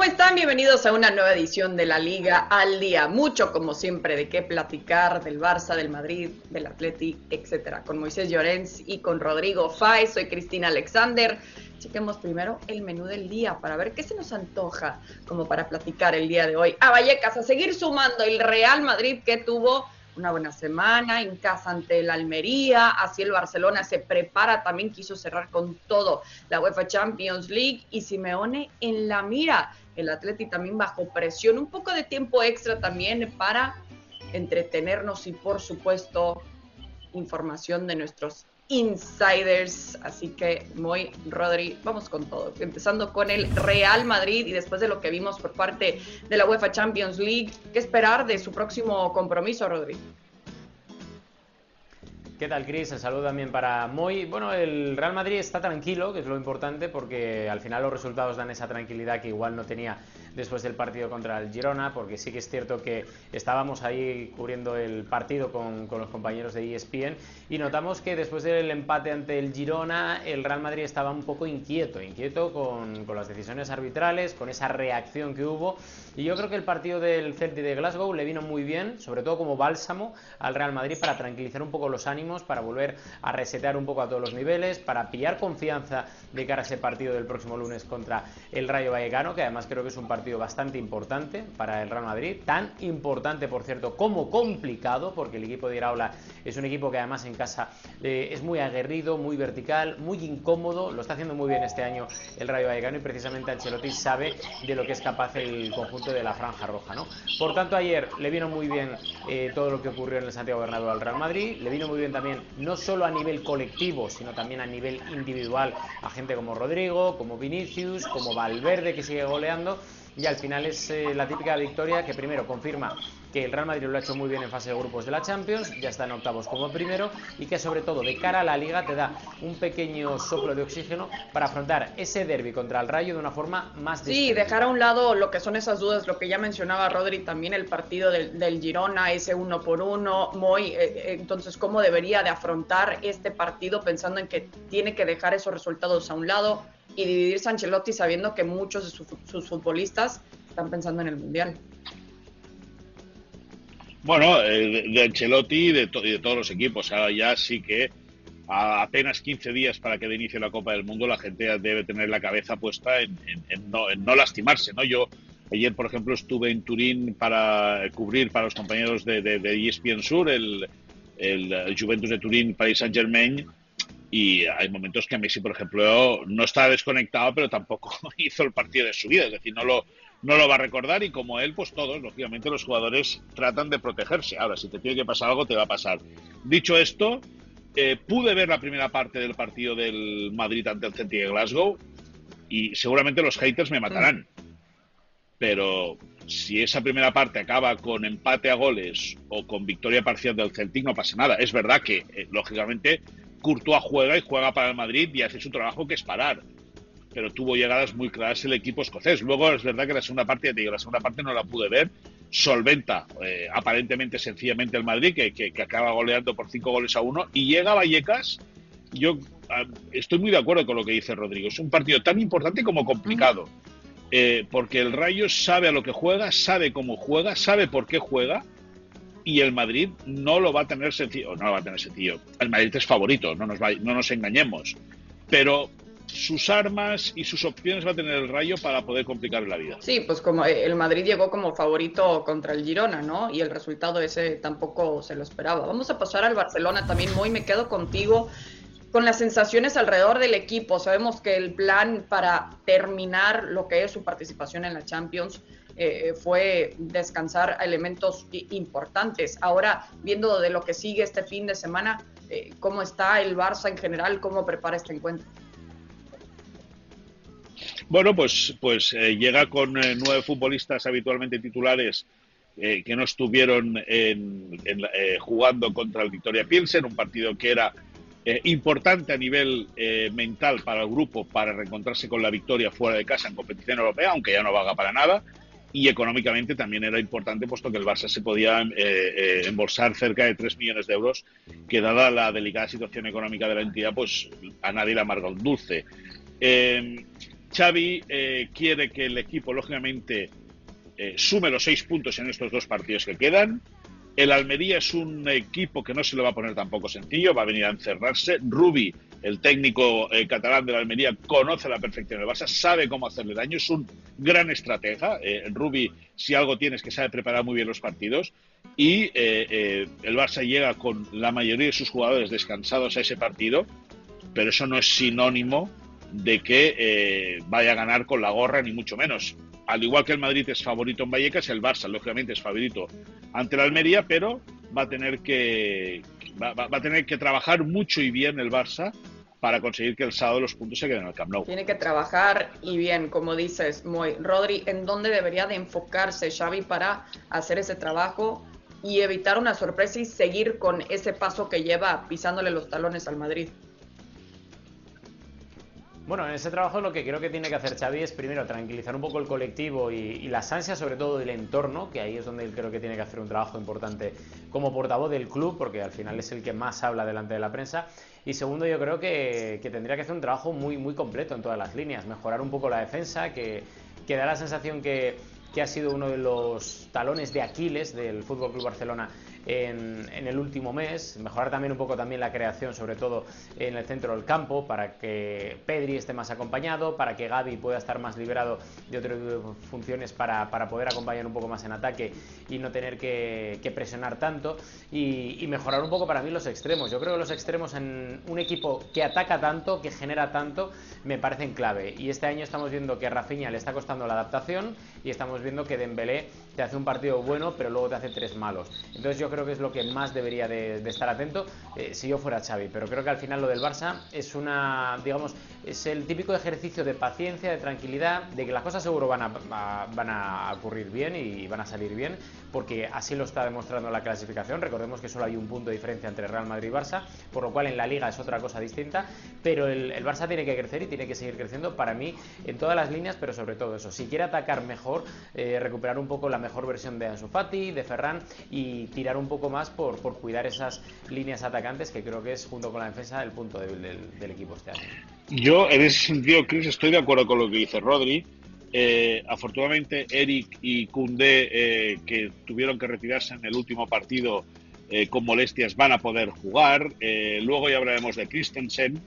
¿Cómo están? Bienvenidos a una nueva edición de la Liga al Día. Mucho, como siempre, de qué platicar del Barça, del Madrid, del Atleti, etcétera. Con Moisés Llorens y con Rodrigo Fay. Soy Cristina Alexander. Chequemos primero el menú del día para ver qué se nos antoja como para platicar el día de hoy. A Vallecas, a seguir sumando el Real Madrid que tuvo una buena semana en casa ante el Almería, así el Barcelona se prepara, también quiso cerrar con todo la UEFA Champions League y Simeone en la mira, el Atleti también bajo presión, un poco de tiempo extra también para entretenernos y por supuesto información de nuestros insiders. Así que, muy Rodri, vamos con todo. Empezando con el Real Madrid y después de lo que vimos por parte de la UEFA Champions League, ¿qué esperar de su próximo compromiso, Rodri? ¿Qué tal, Cris? El saludo también para Moy. Bueno, el Real Madrid está tranquilo, que es lo importante, porque al final los resultados dan esa tranquilidad que igual no tenía después del partido contra el Girona, porque sí que es cierto que estábamos ahí cubriendo el partido con, los compañeros de ESPN y notamos que después del empate ante el Girona, el Real Madrid estaba un poco inquieto, inquieto con, con las decisiones arbitrales, con esa reacción que hubo. Y yo creo que el partido del Celtic de Glasgow le vino muy bien, sobre todo como bálsamo al Real Madrid para tranquilizar un poco los ánimos para volver a resetear un poco a todos los niveles, para pillar confianza de cara a ese partido del próximo lunes contra el Rayo Vallecano, que además creo que es un partido bastante importante para el Real Madrid, tan importante por cierto como complicado, porque el equipo de Iraola es un equipo que además en casa eh, es muy aguerrido, muy vertical, muy incómodo, lo está haciendo muy bien este año el Rayo Vallecano y precisamente Ancelotti sabe de lo que es capaz el conjunto de la Franja Roja, ¿no? Por tanto ayer le vino muy bien eh, todo lo que ocurrió en el Santiago Bernabéu al Real Madrid, le vino muy bien también también, no solo a nivel colectivo, sino también a nivel individual, a gente como Rodrigo, como Vinicius, como Valverde que sigue goleando y al final es eh, la típica victoria que primero confirma que el Real Madrid lo ha hecho muy bien en fase de grupos de la Champions, ya está en octavos como primero y que sobre todo de cara a la liga te da un pequeño soplo de oxígeno para afrontar ese derby contra el Rayo de una forma más Sí, dejar a un lado lo que son esas dudas, lo que ya mencionaba Rodri también el partido del, Girona, ese uno por uno, muy, eh, eh, entonces cómo debería de afrontar este partido pensando en que tiene que dejar esos resultados a un lado y dividir Ancelotti sabiendo que muchos de sus futbolistas están pensando en el Mundial. Bueno, eh, de, Ancelotti y de, todos los equipos. Ahora ya sí que a apenas 15 días para que inicie la Copa del Mundo, la gente debe tener la cabeza puesta en, no, lastimarse. ¿no? Yo ayer, por ejemplo, estuve en Turín para cubrir para los compañeros de, de, ESPN Sur el, el, Juventus de Turín, Paris Saint Germain, y hay momentos que Messi, por ejemplo, no está desconectado, pero tampoco hizo el partido de su vida, es decir, no lo, no lo va a recordar y como él, pues todos, lógicamente los jugadores tratan de protegerse. Ahora, si te tiene que pasar algo, te va a pasar. Dicho esto, eh, pude ver la primera parte del partido del Madrid ante el Celtic de Glasgow y seguramente los haters me matarán. Pero si esa primera parte acaba con empate a goles o con victoria parcial del Celtic, no pasa nada. Es verdad que, eh, lógicamente, Courtois juega y juega para el Madrid y hace su trabajo que es parar pero tuvo llegadas muy claras el equipo escocés. Luego es verdad que la segunda parte, la segunda parte no la pude ver, solventa eh, aparentemente sencillamente el Madrid, que, acaba goleando por cinco goles a uno, y llega Vallecas. Yo ah, estoy muy de acuerdo con lo que dice Rodrigo. Es un partido tan importante como complicado, eh, porque el Rayo sabe a lo que juega, sabe cómo juega, sabe por qué juega. Y el Madrid no lo va a tener sencillo, no lo va a tener sencillo. El Madrid es favorito, no nos, no nos engañemos. Pero sus armas y sus opciones va a tener el Rayo para poder complicar la vida. Sí, pues como el Madrid llegó como favorito contra el Girona, ¿no? Y el resultado ese tampoco se lo esperaba. Vamos a pasar al Barcelona también, muy me quedo contigo con las sensaciones alrededor del equipo. Sabemos que el plan para terminar lo que es su participación en la Champions eh, fue descansar elementos importantes. Ahora, viendo de lo que sigue este fin de semana, eh, ¿cómo está el Barça en general? ¿Cómo prepara este encuentro? Bueno, pues, pues eh, llega con eh, nueve futbolistas habitualmente titulares eh, que no estuvieron jugando contra el Victoria Pilsen, un partido que era importante a nivel mental para el grupo para reencontrarse con la victoria fuera de casa en competición europea, aunque ya no valga para nada. Y económicamente también era importante, puesto que el Barça se podía embolsar cerca de 3 millones de euros, que dada la delicada situación económica de la entidad, pues a nadie le amarga dulce. Xavi eh, quiere que el equipo, lógicamente, eh, sume los seis puntos en estos dos partidos que quedan. El Almería es un equipo que no se lo va a poner tampoco sencillo, va a venir a encerrarse. Rubi, el técnico eh, catalán de la Almería, conoce la perfección el Barça, sabe cómo hacerle daño, es un gran estratega. Rubi, si algo tiene, es que sabe preparar muy bien los partidos. Y el Barça llega con la mayoría de sus jugadores descansados a ese partido, pero eso no es sinónimo de que eh, vaya a ganar con la gorra, ni mucho menos. Al igual que el Madrid es favorito en Vallecas, el Barça, lógicamente, es favorito ante la Almería, pero va a tener que, va, a tener que trabajar mucho y bien el Barça para conseguir que el sábado los puntos se queden en el Camp Nou. Tiene que trabajar y bien, como dices, muy Rodri, ¿en dónde debería de enfocarse Xavi para hacer ese trabajo y evitar una sorpresa y seguir con ese paso que lleva pisándole los talones al Madrid? Bueno, en ese trabajo lo que creo que tiene que hacer Xavi es primero tranquilizar un poco el colectivo y, las ansias sobre todo del entorno, que ahí es donde creo que tiene que hacer un trabajo importante como portavoz del club, porque al final es el que más habla delante de la prensa. Y segundo, yo creo que, tendría que hacer un trabajo muy, muy completo en todas las líneas, mejorar un poco la defensa, que, que da la sensación que, que ha sido uno de los talones de Aquiles del Fútbol Club Barcelona en, el último mes, mejorar también un poco también la creación, sobre todo en el centro del campo, para que Pedri esté más acompañado, para que Gaby pueda estar más liberado de otras funciones para, para poder acompañar un poco más en ataque y no tener que, presionar tanto y, mejorar un poco para mí los extremos. Yo creo que los extremos en un equipo que ataca tanto, que genera tanto, me parecen clave. Y este año estamos viendo que a Rafinha le está costando la adaptación y estamos viendo que Dembélé te hace un partido bueno, pero luego te hace tres malos. Entonces yo creo que es lo que más debería de, estar atento eh, si yo fuera Xavi. Pero creo que al final lo del Barça es una, digamos, es el típico ejercicio de paciencia, de tranquilidad, de que las cosas seguro van a, van a ocurrir bien y van a salir bien, porque así lo está demostrando la clasificación. Recordemos que solo hay un punto de diferencia entre Real Madrid y Barça, por lo cual en la liga es otra cosa distinta, pero el, Barça tiene que crecer y tiene que seguir creciendo para mí en todas las líneas, pero sobre todo eso. Si quiere atacar mejor, eh, recuperar un poco la mejor versión de Ansu Fati, de Ferran y tirar un poco más por, por cuidar esas líneas atacantes que creo que es junto con la defensa el punto débil del, equipo este año. Yo en ese sentido, Chris, estoy de acuerdo con lo que dice Rodri. Eh, afortunadamente, Eric y Kunde, eh, que tuvieron que retirarse en el último partido eh, con molestias, van a poder jugar. luego ya hablaremos de Christensen.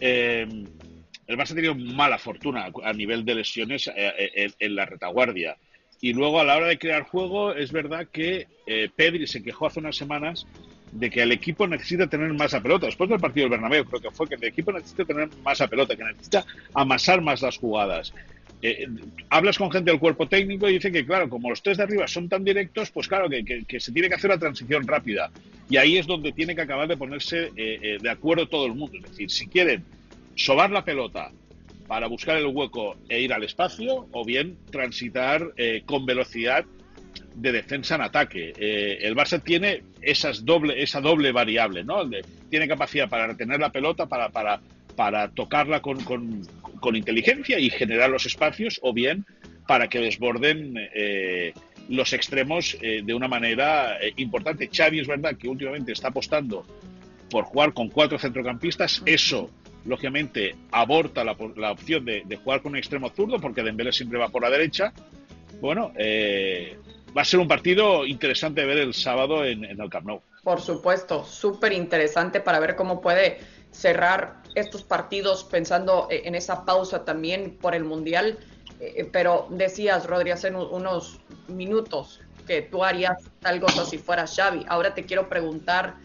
el Barça ha tenido mala fortuna a nivel de lesiones en la retaguardia. Y luego a la hora de crear juego, es verdad que eh, Pedri se quejó hace unas semanas de que el equipo necesita tener más a pelota. Después del partido del Bernabéu, creo que fue que el equipo necesita tener más a pelota, que necesita amasar más las jugadas. Eh, hablas con gente del cuerpo técnico y dicen que, claro, como los tres de arriba son tan directos, pues claro, que, se tiene que hacer la transición rápida. Y ahí es donde tiene que acabar de ponerse eh, de acuerdo todo el mundo. Es decir, si quieren sobar la pelota, para buscar el hueco e ir al espacio o bien transitar eh, con velocidad de defensa en ataque. Eh, el Barça tiene esas doble, esa doble variable, ¿no? tiene capacidad para retener la pelota, para, para, para tocarla con, con, inteligencia y generar los espacios, o bien para que desborden eh, los extremos de una manera importante. Xavi es verdad que últimamente está apostando por jugar con cuatro centrocampistas. Eso lógicamente aborta la, opción de, jugar con un extremo zurdo porque Dembélé siempre va por la derecha. Bueno, eh, va a ser un partido interesante de ver el sábado en, el Camp Nou. Por supuesto, súper interesante para ver cómo puede cerrar estos partidos pensando en esa pausa también por el Mundial. Eh, pero decías, Rodri, hace unos minutos que tú harías algo si fuera Xavi. Ahora te quiero preguntar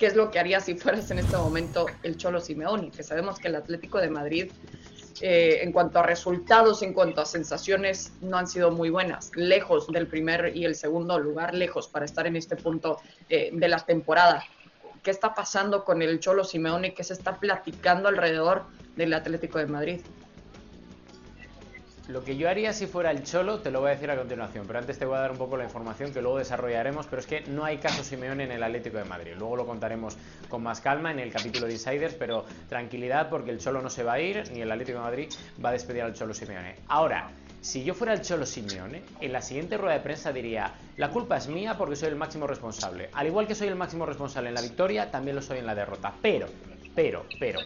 qué es lo que haría si fueras en este momento el Cholo Simeone, que sabemos que el Atlético de Madrid, eh, en cuanto a resultados, en cuanto a sensaciones, no han sido muy buenas, lejos del primer y el segundo lugar, lejos para estar en este punto eh, de la temporada. ¿Qué está pasando con el Cholo Simeone? ¿Qué se está platicando alrededor del Atlético de Madrid? Lo que yo haría si fuera el Cholo, te lo voy a decir a continuación, pero antes te voy a dar un poco la información que luego desarrollaremos, pero es que no hay caso Simeone en el Atlético de Madrid. Luego lo contaremos con más calma en el capítulo de Insiders, pero tranquilidad porque el Cholo no se va a ir, ni el Atlético de Madrid va a despedir al Cholo Simeone. Ahora, si yo fuera el Cholo Simeone, en la siguiente rueda de prensa diría, la culpa es mía porque soy el máximo responsable. Al igual que soy el máximo responsable en la victoria, también lo soy en la derrota. Pero, pero, pero,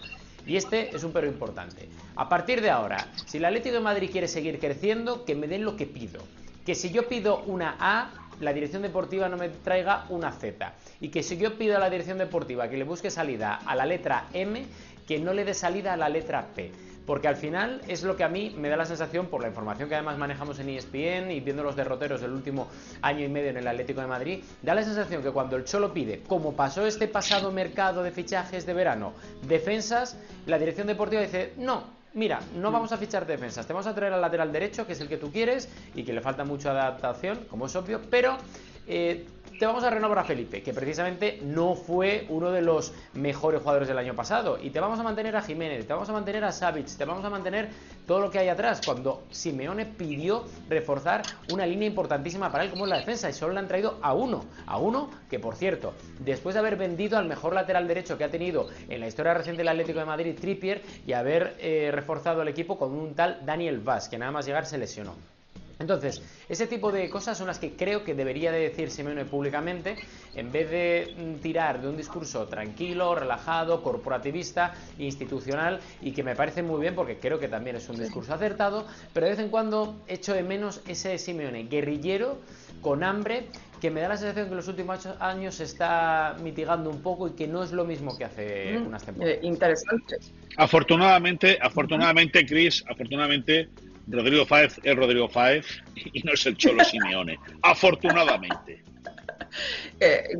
Y este es un pero importante. A partir de ahora, si el Atlético de Madrid quiere seguir creciendo, que me den lo que pido. Que si yo pido una A, la dirección deportiva no me traiga una Z. Y que si yo pido a la dirección deportiva que le busque salida a la letra M, que no le dé salida a la letra P porque al final es lo que a mí me da la sensación, por la información que además manejamos en ESPN y viendo los derroteros del último año y medio en el Atlético de Madrid, da la sensación que cuando el Cholo pide, como pasó este pasado mercado de fichajes de verano, defensas, la dirección deportiva dice, no, mira, no vamos a fichar defensas, te vamos a traer al lateral derecho, que es el que tú quieres y que le falta mucha adaptación, como es obvio, pero eh, te vamos a renovar a Felipe, que precisamente no fue uno de los mejores jugadores del año pasado. Y te vamos a mantener a Jiménez, te vamos a mantener a Savic, te vamos a mantener todo lo que hay atrás. Cuando Simeone pidió reforzar una línea importantísima para él, como es la defensa, y solo le han traído a uno. A uno que, por cierto, después de haber vendido al mejor lateral derecho que ha tenido en la historia reciente del Atlético de Madrid, Trippier, y haber eh, reforzado el equipo con un tal Daniel Vaz, que nada más llegar se lesionó. Entonces, ese tipo de cosas son las que creo que debería de decir Simeone públicamente, en vez de mm, tirar de un discurso tranquilo, relajado, corporativista, institucional, y que me parece muy bien porque creo que también es un discurso acertado, pero de vez en cuando echo de menos ese Simeone guerrillero, con hambre, que me da la sensación que en los últimos años se está mitigando un poco y que no es lo mismo que hace unas temporadas. Eh, interesante. Afortunadamente, afortunadamente, Chris, afortunadamente Rodrigo Fáez es Rodrigo Fáez y no es el Cholo Simeone. Afortunadamente. Eh,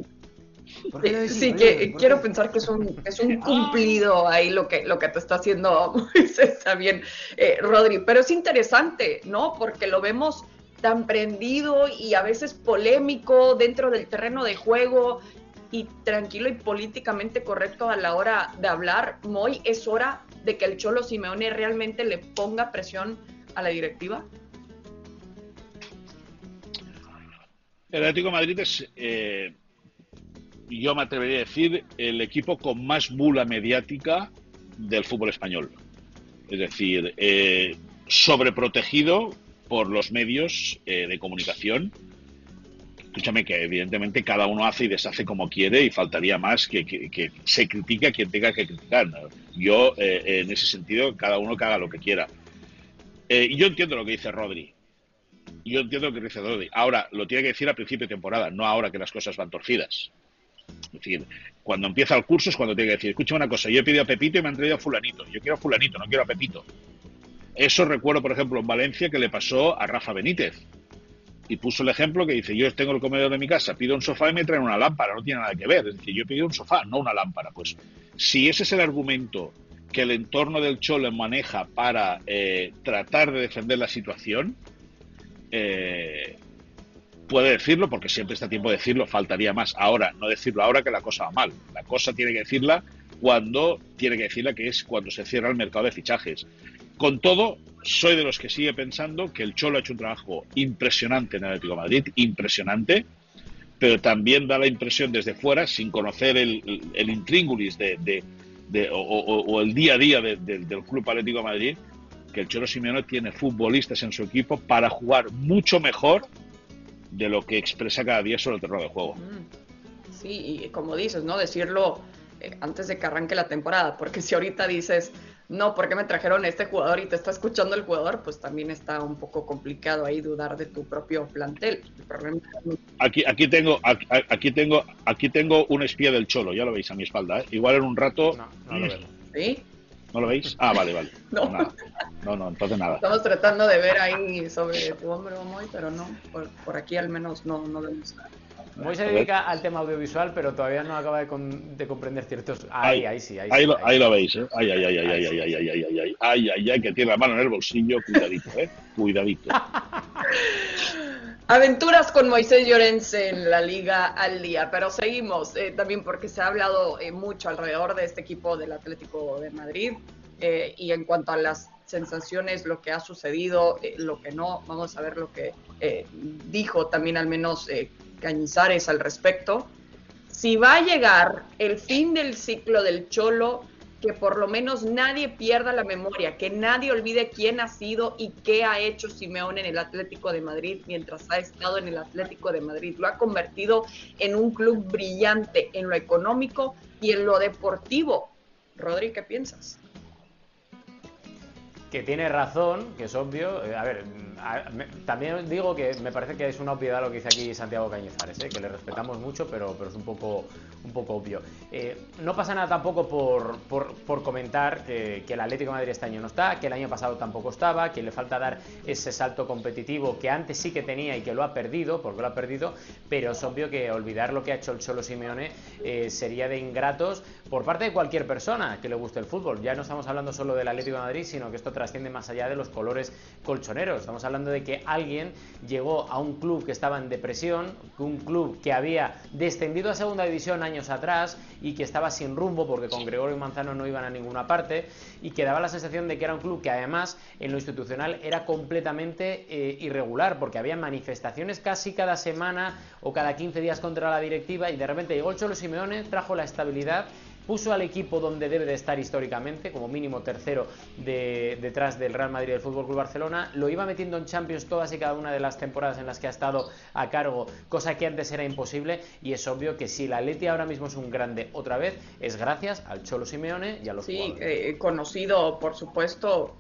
sí, que quiero pensar que es un, es un cumplido ahí lo que, lo que te está haciendo está bien, eh, Rodri. Pero es interesante, ¿no? Porque lo vemos tan prendido y a veces polémico dentro del terreno de juego y tranquilo y políticamente correcto a la hora de hablar. Moy, es hora de que el Cholo Simeone realmente le ponga presión a la directiva? El Atlético Madrid es, eh, yo me atrevería a decir, el equipo con más bula mediática del fútbol español. Es decir, eh, sobreprotegido por los medios eh, de comunicación. Escúchame que evidentemente cada uno hace y deshace como quiere y faltaría más que, que, se critique a quien tenga que criticar. Yo, en ese sentido, cada uno que haga lo que quiera. Eh, yo entiendo lo que dice Rodri. Yo entiendo lo que dice Rodri. Ahora, lo tiene que decir a principio de temporada, no ahora que las cosas van torcidas. Es decir, cuando empieza el curso es cuando tiene que decir, escucha una cosa, yo he pedido a Pepito y me han traído a fulanito. Yo quiero a fulanito, no quiero a Pepito. Eso recuerdo, por ejemplo, en Valencia que le pasó a Rafa Benítez. Y puso el ejemplo que dice, yo tengo el comedor de mi casa, pido un sofá y me traen una lámpara. No tiene nada que ver. Es decir, yo he pedido un sofá, no una lámpara. Pues si ese es el argumento que el entorno del Cholo maneja para eh, tratar de defender la situación, eh, puede decirlo, porque siempre está tiempo de decirlo, faltaría más. Ahora, no decirlo ahora que la cosa va mal. La cosa tiene que decirla cuando tiene que decirla, que es cuando se cierra el mercado de fichajes. Con todo, soy de los que sigue pensando que el Cholo ha hecho un trabajo impresionante en el Atlético Madrid, impresionante, pero también da la impresión desde fuera, sin conocer el, intríngulis de, o, el día a día del Club Atlético de Madrid, que el Cholo Simeone tiene futbolistas en su equipo para jugar mucho mejor de lo que expresa cada día sobre el terreno de juego. Mm. Sí, y como dices, ¿no? Decirlo eh, antes de que arranque la temporada, porque si ahorita dices, no, ¿por qué me trajeron a este jugador y te está escuchando el jugador? Pues también está un poco complicado ahí dudar de tu propio plantel. Aquí, aquí tengo, aquí, tengo, aquí tengo un espía del cholo, ya lo veis a mi espalda, ¿eh? Igual en un rato. No, lo ¿Sí? ¿No lo veis? Ah, vale, vale. No. no, no, entonces nada. Estamos tratando de ver ahí sobre tu hombro, pero no, por, por aquí al menos no, no vemos nada. Muy se dedica al tema audiovisual, pero todavía no acaba de, de comprender ciertos. Ahí, ahí, sí, ahí, ahí, lo, ahí, lo, veis, ¿eh? Ay, ay, ay, ay, ay, ay, ay, ay, ay, ay, ay, ay, ay, que tiene la mano en el bolsillo, cuidadito, ¿eh? Cuidadito. Aventuras con Moisés Llorens en la Liga al día, pero seguimos eh, también porque se ha hablado eh, mucho alrededor de este equipo del Atlético de Madrid eh, y en cuanto a las sensaciones, lo que ha sucedido, lo que no, vamos a ver lo que dijo también al menos Cañizares al respecto. Si va a llegar el fin del ciclo del Cholo, que por lo menos nadie pierda la memoria, que nadie olvide quién ha sido y qué ha hecho Simeón en el Atlético de Madrid mientras ha estado en el Atlético de Madrid. Lo ha convertido en un club brillante en lo económico y en lo deportivo. Rodri, ¿qué piensas? Que tiene razón, que es obvio. Eh, a ver, también digo que me parece que es una obviedad lo que dice aquí Santiago Cañizares, ¿eh? que le respetamos mucho, pero, pero es un poco, un poco obvio. Eh, no pasa nada tampoco por, por, comentar que, el Atlético de Madrid este año no está, que el año pasado tampoco estaba, que le falta dar ese salto competitivo que antes sí que tenía y que lo ha perdido, porque lo ha perdido, pero es obvio que olvidar lo que ha hecho el Cholo Simeone eh, sería de ingratos por parte de cualquier persona que le guste el fútbol. Ya no estamos hablando solo del Atlético de Madrid, sino que esto trasciende más allá de los colores colchoneros. Estamos hablando de que alguien llegó a un club que estaba en depresión, un club que había descendido a segunda división años atrás y que estaba sin rumbo porque con Gregorio Manzano no iban a ninguna parte y que daba la sensación de que era un club que además en lo institucional era completamente eh, irregular porque había manifestaciones casi cada semana o cada 15 días contra la directiva y de repente llegó el Cholo Simeone, trajo la estabilidad puso al equipo donde debe de estar históricamente, como mínimo tercero detrás del Real Madrid y del Fútbol Club Barcelona, lo iba metiendo en Champions todas y cada una de las temporadas en las que ha estado a cargo, cosa que antes era imposible, y es obvio que si la Atleti ahora mismo es un grande otra vez, es gracias al Cholo Simeone y a los sí, eh, conocido, por supuesto,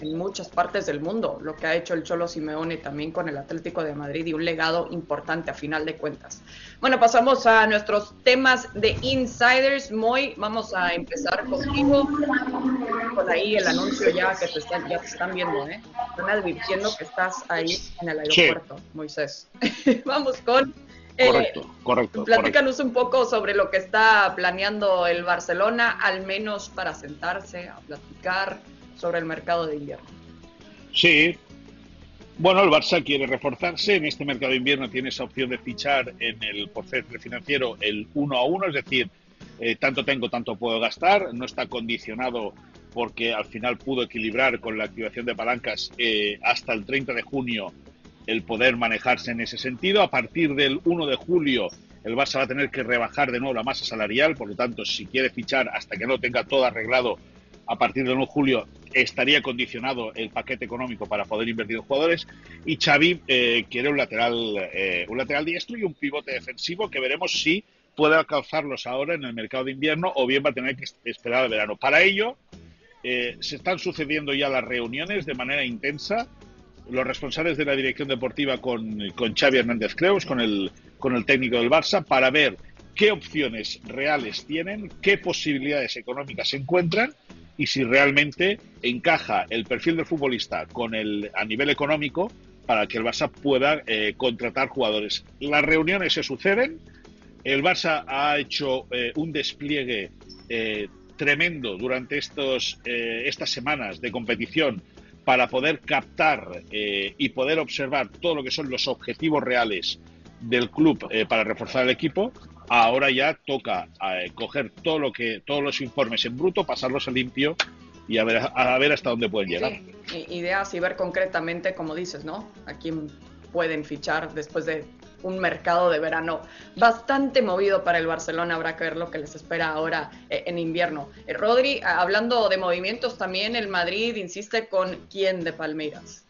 en muchas partes del mundo, lo que ha hecho el Cholo Simeone también con el Atlético de Madrid y un legado importante a final de cuentas. Bueno, pasamos a nuestros temas de insiders. Moy, vamos a empezar contigo. Por ahí el anuncio ya que te están, ya te están viendo, ¿eh? Están advirtiendo que estás ahí en el aeropuerto, Moisés. vamos con eh, correcto, correcto. Platícanos un poco sobre lo que está planeando el Barcelona, al menos para sentarse a platicar sobre el mercado de invierno. Sí. Bueno, el Barça quiere reforzarse. En este mercado de invierno tiene esa opción de fichar en el porcentaje financiero el uno a uno, es decir, eh, tanto tengo, tanto puedo gastar. No está condicionado porque al final pudo equilibrar con la activación de palancas eh, hasta el 30 de junio el poder manejarse en ese sentido. A partir del 1 de julio el Barça va a tener que rebajar de nuevo la masa salarial, por lo tanto, si quiere fichar hasta que no tenga todo arreglado a partir del 1 de julio estaría condicionado el paquete económico para poder invertir en jugadores y Xavi eh, quiere un lateral eh, un lateral diestro y un pivote defensivo que veremos si puede alcanzarlos ahora en el mercado de invierno o bien va a tener que esperar al verano. Para ello eh, se están sucediendo ya las reuniones de manera intensa. Los responsables de la dirección deportiva con, con Xavi Hernández Creus, con el, con el técnico del Barça, para ver qué opciones reales tienen, qué posibilidades económicas se encuentran y si realmente encaja el perfil del futbolista con el a nivel económico para que el Barça pueda eh, contratar jugadores. Las reuniones se suceden, el Barça ha hecho eh, un despliegue eh, tremendo durante estos, estas semanas de competición para poder captar y poder observar todo lo que son los objetivos reales del club para reforzar el equipo Ahora ya toca eh, coger todo lo que, todos los informes en bruto, pasarlos a limpio y a ver, a ver hasta dónde pueden llegar. Sí, ideas y ver concretamente, como dices, ¿no? A quién pueden fichar después de un mercado de verano bastante movido para el Barcelona. Habrá que ver lo que les espera ahora eh, en invierno. Eh, Rodri, hablando de movimientos, también el Madrid insiste con quién de Palmeiras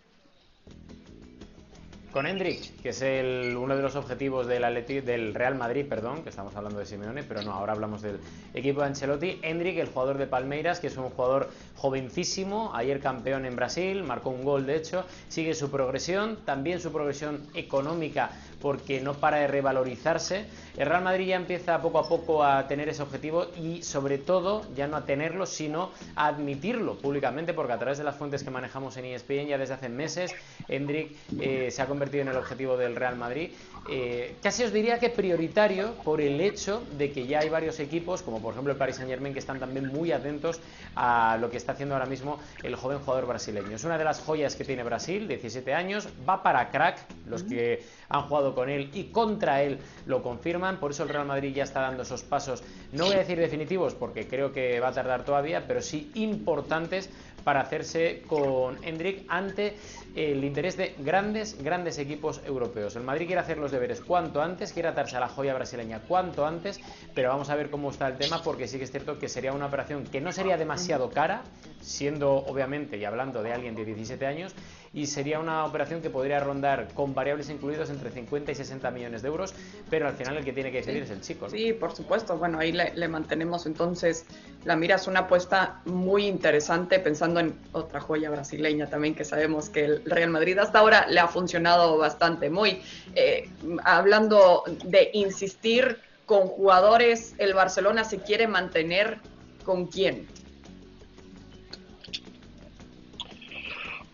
con Hendrik, que es el, uno de los objetivos del, del Real Madrid, perdón, que estamos hablando de Simeone, pero no, ahora hablamos del equipo de Ancelotti. Hendrik, el jugador de Palmeiras, que es un jugador jovencísimo, ayer campeón en Brasil, marcó un gol de hecho, sigue su progresión, también su progresión económica porque no para de revalorizarse. El Real Madrid ya empieza poco a poco a tener ese objetivo y sobre todo ya no a tenerlo, sino a admitirlo públicamente, porque a través de las fuentes que manejamos en ESPN ya desde hace meses, Hendrik eh, se ha convertido en el objetivo del Real Madrid. Eh, casi os diría que prioritario por el hecho de que ya hay varios equipos, como por ejemplo el Paris Saint Germain, que están también muy atentos a lo que está haciendo ahora mismo el joven jugador brasileño. Es una de las joyas que tiene Brasil, 17 años, va para crack, los que han jugado con él y contra él lo confirman, por eso el Real Madrid ya está dando esos pasos, no voy a decir definitivos porque creo que va a tardar todavía, pero sí importantes para hacerse con Hendrik ante el interés de grandes, grandes equipos europeos. El Madrid quiere hacer los deberes cuanto antes, quiere atarse a la joya brasileña cuanto antes, pero vamos a ver cómo está el tema porque sí que es cierto que sería una operación que no sería demasiado cara, siendo obviamente y hablando de alguien de 17 años, y sería una operación que podría rondar con variables incluidos entre 50 y 60 millones de euros, pero al final el que tiene que decidir es el chico. Sí, por supuesto. Bueno, ahí le, mantenemos entonces la mira. Es una apuesta muy interesante pensando en otra joya brasileña también que sabemos que el Real Madrid hasta ahora le ha funcionado bastante. Muy eh, hablando de insistir con jugadores, el Barcelona se quiere mantener con quién?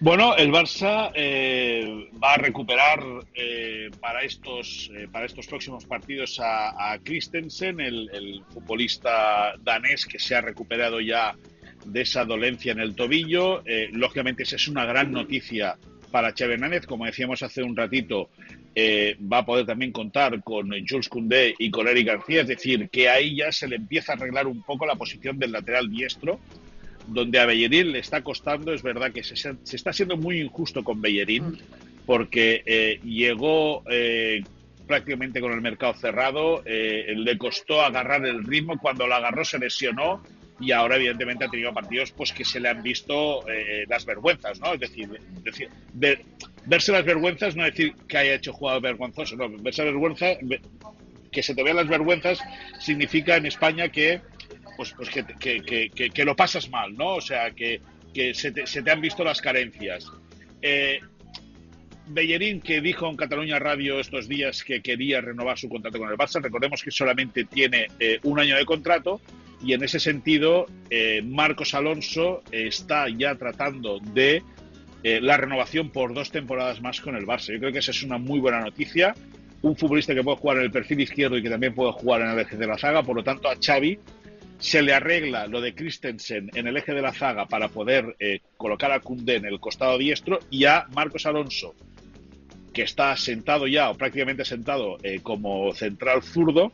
Bueno, el Barça eh, va a recuperar eh, para estos eh, para estos próximos partidos a, Christensen, el, futbolista danés que se ha recuperado ya de esa dolencia en el tobillo. lógicamente, esa es una gran noticia para Xavi Hernández, como decíamos hace un ratito, va a poder también contar con Jules Koundé y con Eric García, es decir, que ahí ya se le empieza a arreglar un poco la posición del lateral diestro donde a Bellerín le está costando, es verdad que se, está siendo muy injusto con Bellerín, mm. porque eh, llegó eh, prácticamente con el mercado cerrado, eh, le costó agarrar el ritmo, cuando lo agarró se lesionó y ahora evidentemente ha tenido partidos pues que se le han visto las vergüenzas, ¿no? Es decir, verse las vergüenzas no decir que haya hecho jugador vergonzoso, no, verse las vergüenzas, que se te vean las vergüenzas significa en España que pues, pues que, lo pasas mal, ¿no? O sea, que, se te, han visto las carencias. Eh, Bellerín, que dijo en Cataluña Radio estos días que quería renovar su contrato con el Barça, recordemos que solamente tiene eh, un año de contrato y en ese sentido eh, Marcos Alonso está ya tratando de la renovación por dos temporadas más con el Barça. Yo creo que esa es una muy buena noticia. Un futbolista que puede jugar en el perfil izquierdo y que también puede jugar en el eje de la saga, por lo tanto a Xavi se le arregla lo de Christensen en el eje de la zaga para poder eh, colocar a Cundé en el costado diestro y a Marcos Alonso, que está sentado ya o prácticamente sentado eh, como central zurdo,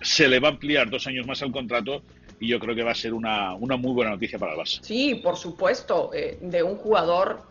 se le va a ampliar dos años más el contrato y yo creo que va a ser una, muy buena noticia para el Barça. Sí, por supuesto, eh, de un jugador,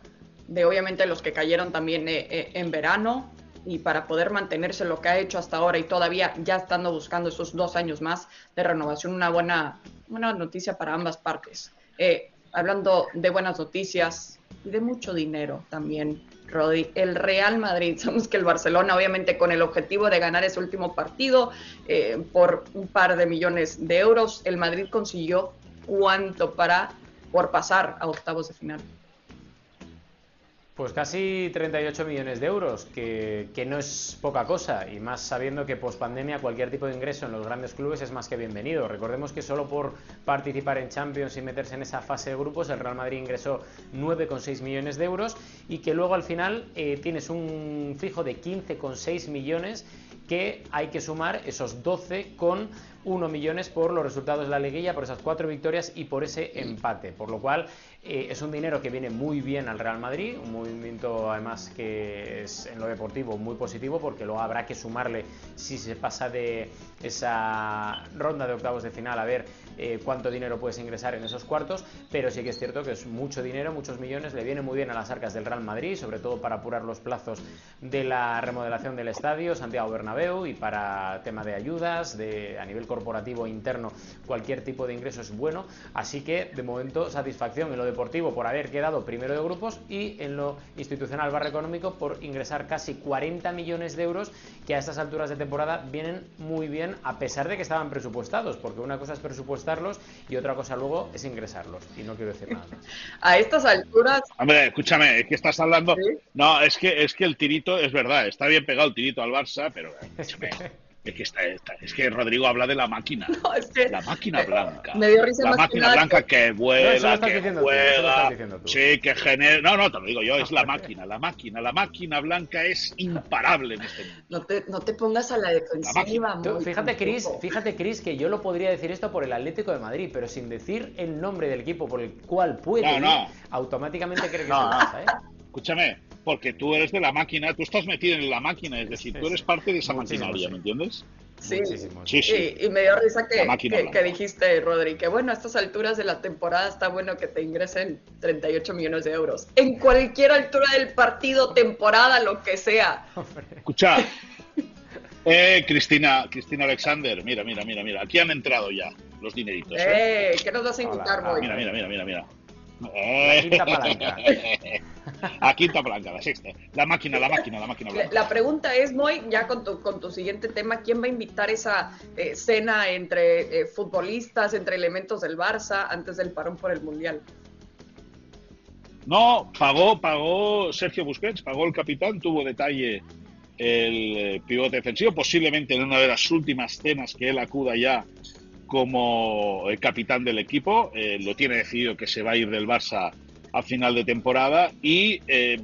de obviamente los que cayeron también en verano, y para poder mantenerse lo que ha hecho hasta ahora y todavía ya estando buscando esos dos años más de renovación, una buena, noticia para ambas partes. Eh, hablando de buenas noticias y de mucho dinero también, Rodi, el Real Madrid, sabemos que el Barcelona, obviamente con el objetivo de ganar ese último partido eh, por un par de millones de euros, el Madrid consiguió cuánto para por pasar a octavos de final. Pues casi 38 millones de euros, que, no es poca cosa, y más sabiendo que post pandemia cualquier tipo de ingreso en los grandes clubes es más que bienvenido. Recordemos que solo por participar en Champions y meterse en esa fase de grupos, el Real Madrid ingresó 9,6 millones de euros y que luego al final eh, tienes un fijo de 15,6 millones que hay que sumar esos 12 con 1 millones por los resultados de la liguilla, por esas cuatro victorias y por ese empate. Por lo cual eh, es un dinero que viene muy bien al Real Madrid, un movimiento además que es en lo deportivo muy positivo porque luego habrá que sumarle si se pasa de esa ronda de octavos de final a ver eh, cuánto dinero puedes ingresar en esos cuartos, pero sí que es cierto que es mucho dinero, muchos millones, le viene muy bien a las arcas del Real Madrid, sobre todo para apurar los plazos de la remodelación del estadio Santiago Bernabéu y para tema de ayudas, de, a nivel corporativo interno, cualquier tipo de ingreso es bueno, así que de momento satisfacción en lo deportivo por haber quedado primero de grupos y en lo institucional barra económico por ingresar casi 40 millones de euros que a estas alturas de temporada vienen muy bien a pesar de que estaban presupuestados, porque una cosa es presupuestar y otra cosa luego es ingresarlos. Y no quiero decir nada A estas alturas. Hombre, escúchame, es que estás hablando. No, es que, es que el tirito, es verdad, está bien pegado el tirito al Barça, pero. Es que, está, es que Rodrigo habla de la máquina. la máquina blanca. Me dio risa la máquina blanca que vuela, que juega. sí, que genera. No, no, te lo digo yo, es la máquina, la máquina. La máquina blanca es imparable en este mundo. No te, no te pongas a la defensiva. fíjate, Cris, fíjate, Chris, que yo lo podría decir esto por el Atlético de Madrid, pero sin decir el nombre del equipo por el cual puede ir, automáticamente creo que se pasa, ¿eh? Escúchame, porque tú eres de la máquina, tú estás metido en la máquina, es decir, tú eres parte de esa maquinaria, ¿me entiendes? Sí, sí, sí. Y, me dio risa que, que, dijiste, Rodri, que bueno, a estas alturas de la temporada está bueno que te ingresen 38 millones de euros. En cualquier altura del partido, temporada, lo que sea. Escucha, eh, Cristina, Cristina Alexander, mira, mira, mira, mira, aquí han entrado ya los dineritos. Eh, ¿qué nos vas a invitar, Mira, mira, mira, mira, mira. La quinta palanca. La quinta palanca, la sexta. La máquina, la máquina, la máquina. La, pregunta es, Moy, ya con tu, con tu siguiente tema, ¿quién va a invitar esa eh, cena entre eh, futbolistas, entre elementos del Barça, antes del parón por el Mundial? No, pagó, pagó Sergio Busquets, pagó el capitán, tuvo detalle el eh, pivote defensivo, posiblemente en una de las últimas cenas que él acuda ya como el capitán del equipo. Eh, lo tiene decidido que se va a ir del Barça a final de temporada y eh,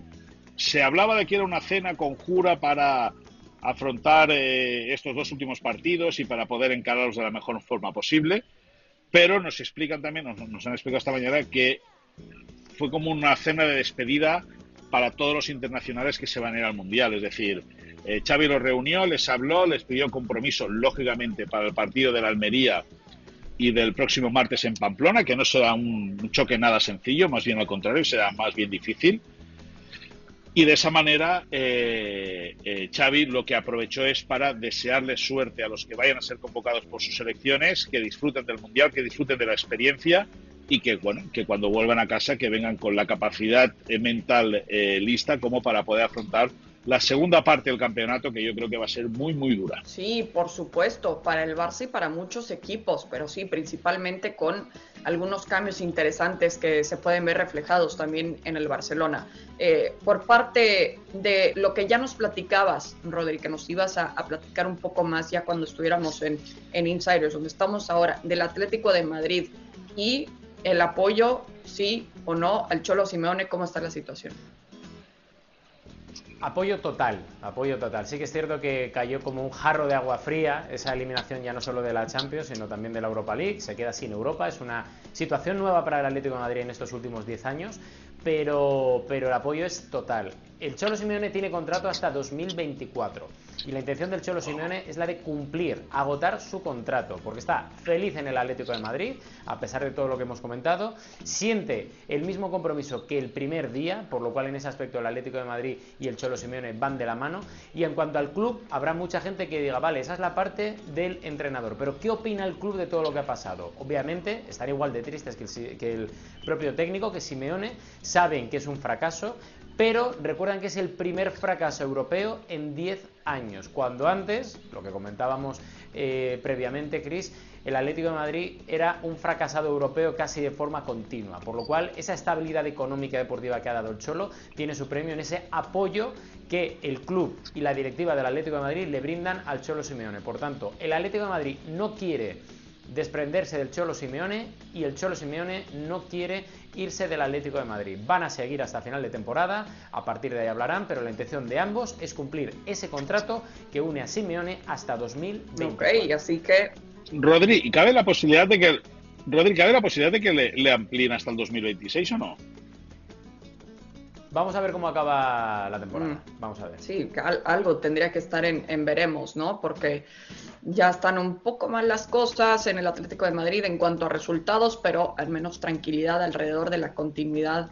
se hablaba de que era una cena conjura para afrontar estos dos últimos partidos y para poder encararlos de la mejor forma posible. Pero nos explican también, nos, nos han explicado esta mañana que fue como una cena de despedida para todos los internacionales que se van a ir al Mundial. Es decir, eh, Xavi los reunió, les habló, les pidió compromiso, lógicamente, para el partido de la Almería y del próximo martes en Pamplona, que no será un choque nada sencillo, más bien al contrario, será más bien difícil. Y de esa manera, eh, eh, Xavi lo que aprovechó es para desearle suerte a los que vayan a ser convocados por sus selecciones, que disfruten del Mundial, que disfruten de la experiencia y que bueno que cuando vuelvan a casa que vengan con la capacidad eh, mental eh, lista como para poder afrontar la segunda parte del campeonato que yo creo que va a ser muy muy dura. Sí, por supuesto, para el Barça y para muchos equipos, pero sí, principalmente con algunos cambios interesantes que se pueden ver reflejados también en el Barcelona. Eh, por parte de lo que ya nos platicabas, Rodri, que nos ibas a, platicar un poco más ya cuando estuviéramos en, en Insiders, donde estamos ahora, del Atlético de Madrid y el apoyo, sí o no, al Cholo Simeone, ¿cómo está la situación? Apoyo total, apoyo total. Sí que es cierto que cayó como un jarro de agua fría esa eliminación ya no solo de la Champions, sino también de la Europa League. Se queda sin Europa. Es una situación nueva para el Atlético de Madrid en estos últimos 10 años, pero, pero el apoyo es total. El Cholo Simeone tiene contrato hasta 2024 y la intención del Cholo Simeone es la de cumplir, agotar su contrato, porque está feliz en el Atlético de Madrid, a pesar de todo lo que hemos comentado, siente el mismo compromiso que el primer día, por lo cual en ese aspecto el Atlético de Madrid y el Cholo Simeone van de la mano, y en cuanto al club, habrá mucha gente que diga, vale, esa es la parte del entrenador, pero ¿qué opina el club de todo lo que ha pasado? Obviamente, están igual de tristes que el, que el propio técnico, que Simeone, saben que es un fracaso, pero recuerdan que es el primer fracaso europeo en 10 años, cuando antes, lo que comentábamos eh, previamente, Chris, el Atlético de Madrid era un fracasado europeo casi de forma continua, por lo cual esa estabilidad económica deportiva que ha dado el Cholo tiene su premio en ese apoyo que el club y la directiva del Atlético de Madrid le brindan al Cholo Simeone. Por tanto, el Atlético de Madrid no quiere desprenderse del Cholo Simeone y el Cholo Simeone no quiere irse del Atlético de Madrid. Van a seguir hasta final de temporada, a partir de ahí hablarán, pero la intención de ambos es cumplir ese contrato que une a Simeone hasta 2020. Ok, así que... Rodri, ¿cabe la posibilidad de que, Rodri, ¿cabe la posibilidad de que le, le amplíen hasta el 2026 o no? Vamos a ver cómo acaba la temporada. Mm. Vamos a ver. Sí, algo tendría que estar en, veremos, ¿no? Porque ya están un poco mal las cosas en el Atlético de Madrid en cuanto a resultados, pero al menos tranquilidad alrededor de la continuidad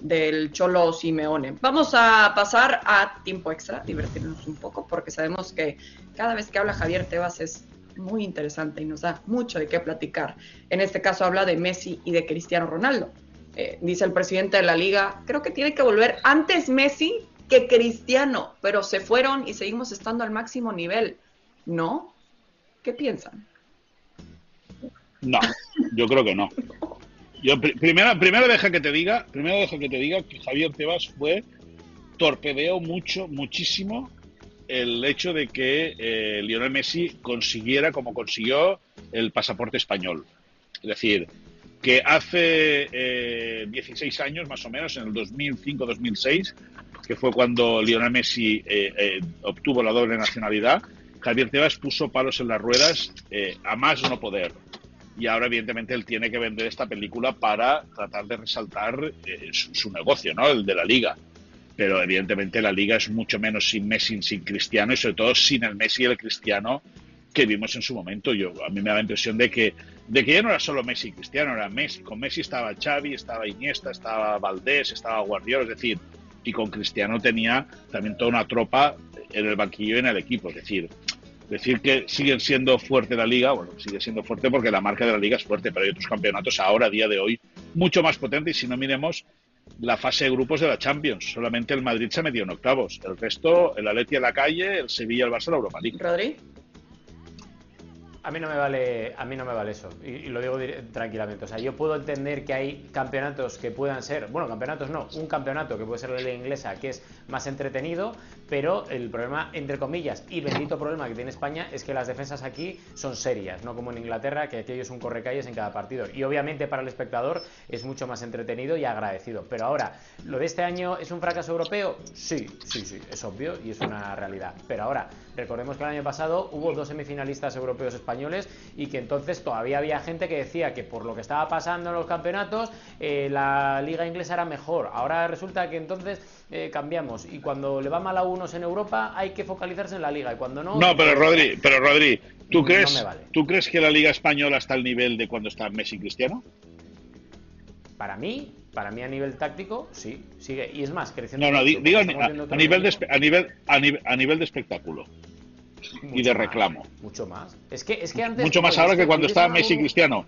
del Cholo Simeone. Vamos a pasar a tiempo extra, divertirnos un poco, porque sabemos que cada vez que habla Javier Tebas es muy interesante y nos da mucho de qué platicar. En este caso habla de Messi y de Cristiano Ronaldo. Eh, dice el presidente de la liga, creo que tiene que volver antes Messi que Cristiano, pero se fueron y seguimos estando al máximo nivel, ¿no? ¿Qué piensan? No, yo creo que no. Yo primero, deja que te diga, deja que te diga que Javier Tebas fue torpedeó mucho, muchísimo el hecho de que eh, Lionel Messi consiguiera como consiguió el pasaporte español. Es decir, que hace 16 eh, años, más o menos, en el 2005-2006, que fue cuando Lionel Messi eh, eh, obtuvo la doble nacionalidad, Javier Tebas puso palos en las ruedas a más no poder. Y ahora, evidentemente, él tiene que vender esta película para tratar de resaltar su, su, negocio, ¿no? El de la liga. Pero, evidentemente, la liga es mucho menos sin Messi, sin Cristiano y, sobre todo, sin el Messi y el Cristiano que vimos en su momento. Yo, a mí me da la impresión de que, de que ya no era solo Messi y Cristiano, era Messi. Con Messi estaba Xavi, estaba Iniesta, estaba Valdés, estaba Guardiola, es decir, y con Cristiano tenía también toda una tropa en el banquillo y en el equipo. Es decir, decir que siguen siendo fuerte la liga, bueno, sigue siendo fuerte porque la marca de la liga es fuerte, pero hay otros campeonatos ahora, a día de hoy, mucho más potente y si no miremos la fase de grupos de la Champions. Solamente el Madrid se ha metido en octavos. El resto, el Atleti a la calle, el Sevilla, el Barça, la Europa League. Rodri. A mí no me vale, a mí no me vale eso, y, lo digo tranquilamente. O sea, yo puedo entender que hay campeonatos que puedan ser, bueno, campeonatos no, un campeonato que puede ser la liga inglesa que es más entretenido, pero el problema, entre comillas, y bendito problema que tiene España es que las defensas aquí son serias, no como en Inglaterra, que aquello es un correcalles en cada partido. Y obviamente para el espectador es mucho más entretenido y agradecido. Pero ahora, ¿lo de este año es un fracaso europeo? Sí, sí, sí, es obvio y es una realidad. Pero ahora, recordemos que el año pasado hubo dos semifinalistas europeos españoles y que entonces todavía había gente que decía que por lo que estaba pasando en los campeonatos eh, la liga inglesa era mejor. Ahora resulta que entonces eh, cambiamos y cuando le va mal a unos en Europa hay que focalizarse en la liga y cuando no... No, pero Rodri, pero Rodri, ¿tú crees, ¿tú crees que la liga española está al nivel de cuando está Messi y Cristiano? Para mí, para mí a nivel táctico, sí, sigue. Y es más, creciendo. No, no, digo a, nivel de, a, nivel, a nivel de espectáculo y de reclamo. mucho más. Es que, es que antes. Mucho más ahora que, cuando estaba Messi y Cristiano.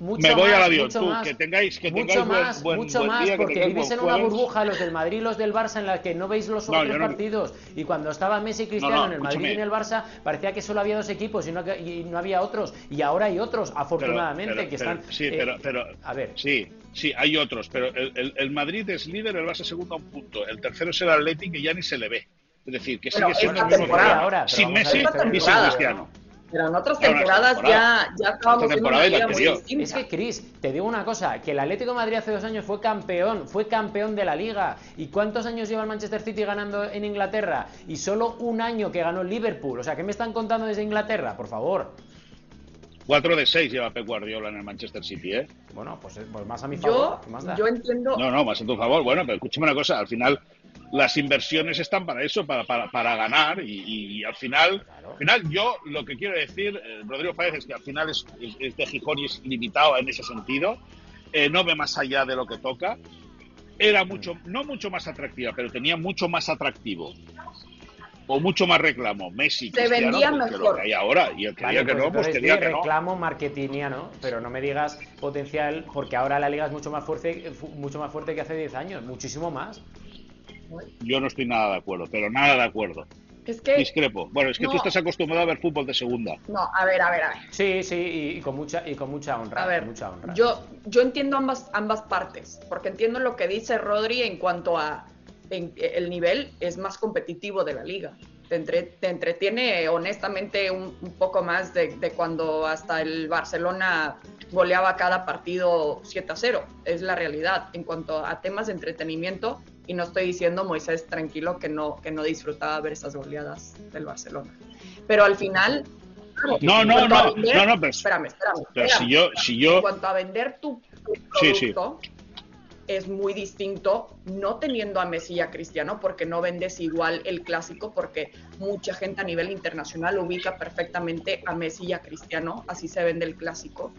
me voy al avión, tú, que tengáis, que mucho más, buen, mucho más, porque vivís en una burbuja, los del Madrid y los del Barça, en la que no veis los otros partidos. Y cuando estaba Messi y Cristiano en el Madrid y en el Barça, parecía que solo había dos equipos y no, y no había otros. Y ahora hay otros, afortunadamente, que están. Sí, eh, pero, pero. A ver. Sí, sí, hay otros, pero el, el, Madrid es líder, el Barça segundo a un punto. El tercero es el Atlético, que ya ni se le ve. Es decir, que sigue siendo el mismo ahora, sin Messi y sin Cristiano. Pero en otras temporadas ya, ya acabamos temporada Es que, Cris, te digo una cosa, que el Atlético de Madrid hace dos años fue campeón, fue campeón de la Liga. ¿Y cuántos años lleva el Manchester City ganando en Inglaterra? Y solo un año que ganó el Liverpool. O sea, ¿qué me están contando desde Inglaterra? Por favor. 4 de 6 lleva Pep Guardiola en el Manchester City, ¿eh? Bueno, pues, pues más a mi favor. Yo, yo entiendo... No, no, más a tu favor. Bueno, pero escúchame una cosa, al final las inversiones están para eso, para, para, ganar y, al final, al final yo lo que quiero decir, eh, Rodrigo Páez, es que al final es, de Gijón y es limitado en ese sentido, eh, no ve más allá de lo que toca, era mucho, no mucho más atractiva, pero tenía mucho más atractivo o mucho más reclamo Messi se vendía mejor lo que hay ahora y el que que no pues que reclamo marketingiano pero no me digas potencial porque ahora la liga es mucho más fuerte mucho más fuerte que hace 10 años muchísimo más yo no estoy nada de acuerdo, pero nada de acuerdo. Es que, Discrepo. Bueno, es que tú estás acostumbrado a ver fútbol de segunda. No, a ver, a ver, a ver. Sí, sí, y, con mucha y con mucha honra. A ver, mucha honra. Yo, yo entiendo ambas, ambas partes, porque entiendo lo que dice Rodri en cuanto a el nivel es más competitivo de la liga. Te, entretiene honestamente un, poco más de, de, cuando hasta el Barcelona goleaba cada partido 7 a 0. Es la realidad. En cuanto a temas de entretenimiento, y no estoy diciendo, Moisés, tranquilo, que no, que no disfrutaba ver esas goleadas del Barcelona. Pero al final... No, no, no, no, no, pero, espérame, espérame, pero si yo, si yo... En cuanto a vender tu producto, es muy distinto no teniendo a Messi y a Cristiano, porque no vendes igual el clásico, porque mucha gente a nivel internacional ubica perfectamente a Messi y a Cristiano, así se vende el clásico.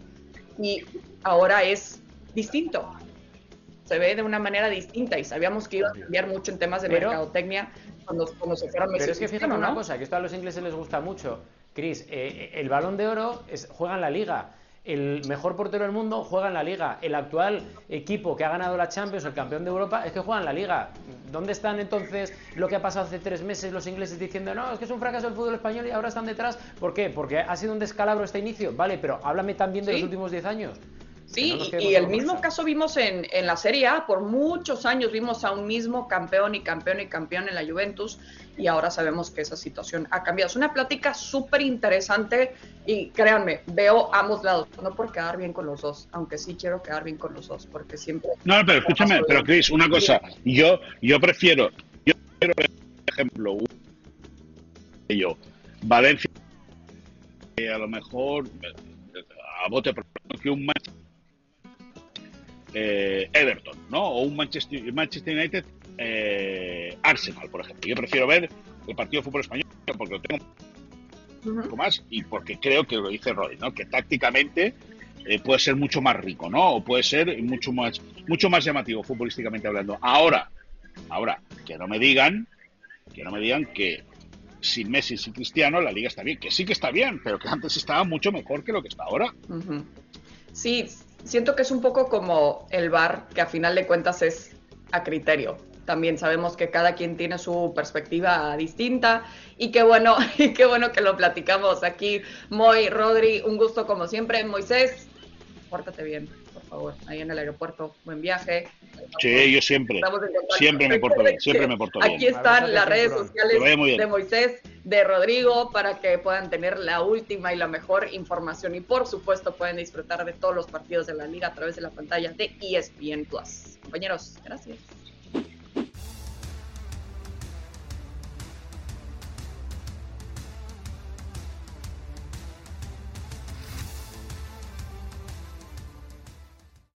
Y ahora es distinto se ve de una manera distinta y sabíamos que iba a cambiar mucho en temas de mercadotecnia cuando, se fueron Pero es que fíjate una cosa, que esto a los ingleses les gusta mucho. Chris, eh, el balón de oro es, juega en la liga. El mejor portero del mundo juega en la liga. El actual equipo que ha ganado la Champions, el campeón de Europa, es que juega en la liga. ¿Dónde están entonces lo que ha pasado hace tres meses los ingleses diciendo no, es que es un fracaso el fútbol español y ahora están detrás? ¿Por qué? Porque ha sido un descalabro este inicio. Vale, pero háblame también de los últimos diez años. Sí, y el mismo caso vimos en, en, la Serie A, por muchos años vimos a un mismo campeón y campeón y campeón en la Juventus y ahora sabemos que esa situación ha cambiado. Es una plática súper interesante y créanme, veo ambos lados, no por quedar bien con los dos, aunque sí quiero quedar bien con los dos, porque siempre... No, pero escúchame, pero Cris, una cosa, yo, yo prefiero, yo prefiero, por ejemplo, yo, Valencia, a lo mejor a bote que un eh, Everton, ¿no? O un Manchester, Manchester United eh, Arsenal, por ejemplo. Yo prefiero ver el partido de fútbol español porque lo tengo un poco más y porque creo que lo dice Roy, ¿no? Que tácticamente eh, puede ser mucho más rico, ¿no? O puede ser mucho más, mucho más llamativo futbolísticamente hablando. Ahora, ahora, que no me digan, que no me digan que sin Messi, sin Cristiano, la liga está bien, que sí que está bien, pero que antes estaba mucho mejor que lo que está ahora. Sí, siento que es un poco como el bar, que a final de cuentas es a criterio. También sabemos que cada quien tiene su perspectiva distinta y qué bueno, y qué bueno que lo platicamos aquí. Moy, Rodri, un gusto como siempre. Moisés, pórtate bien, favor, ahí en el aeropuerto. Buen viaje. Sí, yo siempre, siempre me porto bien, siempre me porto bien. Aquí están las redes sociales de Moisés, de Rodrigo, para que puedan tener la última y la mejor información y por supuesto pueden disfrutar de todos los partidos de la liga a través de la pantalla de ESPN Plus. Compañeros, gracias.